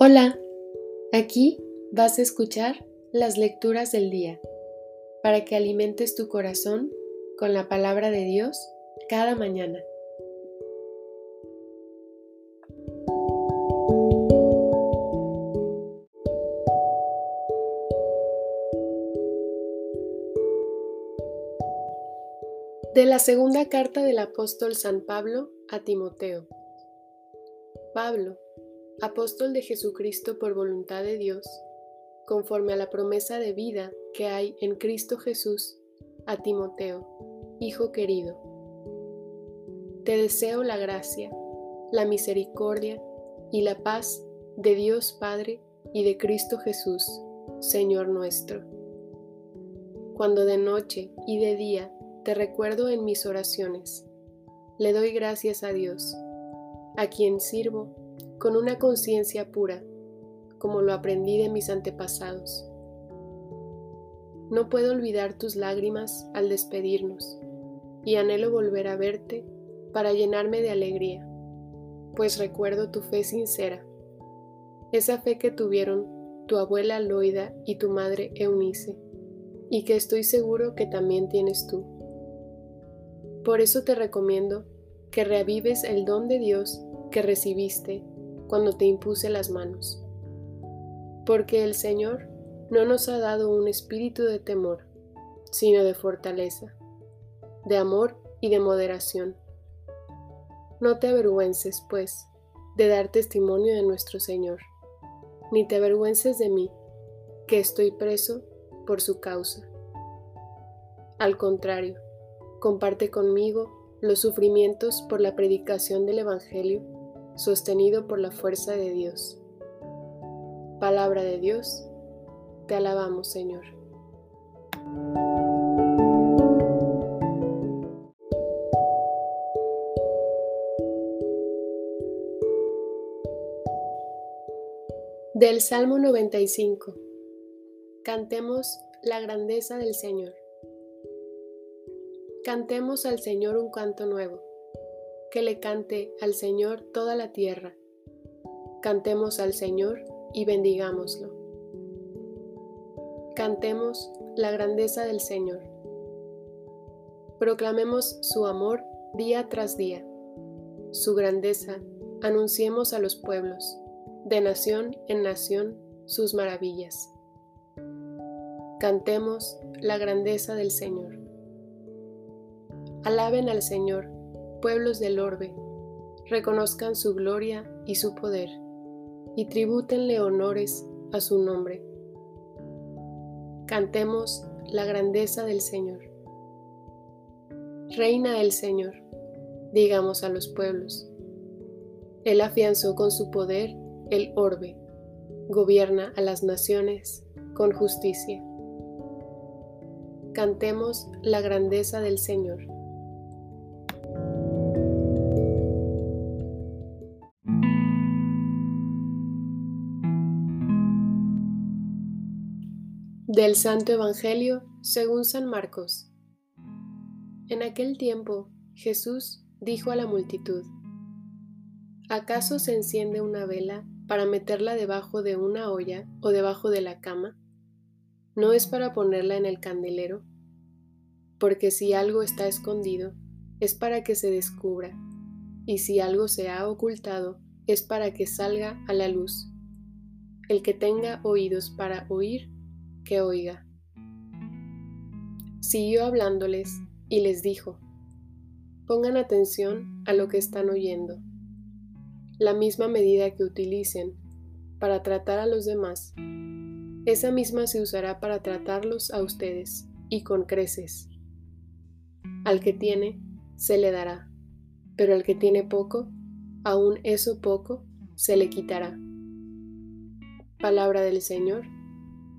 Hola, aquí vas a escuchar las lecturas del día para que alimentes tu corazón con la palabra de Dios cada mañana. De la segunda carta del apóstol San Pablo a Timoteo. Pablo, apóstol de Jesucristo por voluntad de Dios, conforme a la promesa de vida que hay en Cristo Jesús, a Timoteo, Hijo querido. Te deseo la gracia, la misericordia y la paz de Dios Padre y de Cristo Jesús, Señor nuestro. Cuando de noche y de día te recuerdo en mis oraciones, le doy gracias a Dios, a quien sirvo con una conciencia pura, como lo aprendí de mis antepasados. No puedo olvidar tus lágrimas al despedirnos, y anhelo volver a verte para llenarme de alegría, pues recuerdo tu fe sincera, esa fe que tuvieron tu abuela Loida y tu madre Eunice, y que estoy seguro que también tienes tú. Por eso te recomiendo que reavives el don de Dios que recibiste cuando te impuse las manos. Porque el Señor no nos ha dado un espíritu de temor, sino de fortaleza, de amor y de moderación. No te avergüences, pues, de dar testimonio de nuestro Señor, ni te avergüences de mí, que estoy preso por su causa. Al contrario, comparte conmigo los sufrimientos por la predicación del Evangelio sostenido por la fuerza de Dios. Palabra de Dios, te alabamos Señor. Del Salmo 95. Cantemos la grandeza del Señor. Cantemos al Señor un canto nuevo que le cante al Señor toda la tierra. Cantemos al Señor y bendigámoslo. Cantemos la grandeza del Señor. Proclamemos su amor día tras día. Su grandeza anunciemos a los pueblos, de nación en nación, sus maravillas. Cantemos la grandeza del Señor. Alaben al Señor pueblos del orbe, reconozcan su gloria y su poder, y tribútenle honores a su nombre. Cantemos la grandeza del Señor. Reina el Señor, digamos a los pueblos. Él afianzó con su poder el orbe, gobierna a las naciones con justicia. Cantemos la grandeza del Señor. Del Santo Evangelio según San Marcos. En aquel tiempo Jesús dijo a la multitud, ¿acaso se enciende una vela para meterla debajo de una olla o debajo de la cama? ¿No es para ponerla en el candelero? Porque si algo está escondido, es para que se descubra, y si algo se ha ocultado, es para que salga a la luz. El que tenga oídos para oír, que oiga. Siguió hablándoles y les dijo, pongan atención a lo que están oyendo. La misma medida que utilicen para tratar a los demás, esa misma se usará para tratarlos a ustedes y con creces. Al que tiene, se le dará, pero al que tiene poco, aún eso poco, se le quitará. Palabra del Señor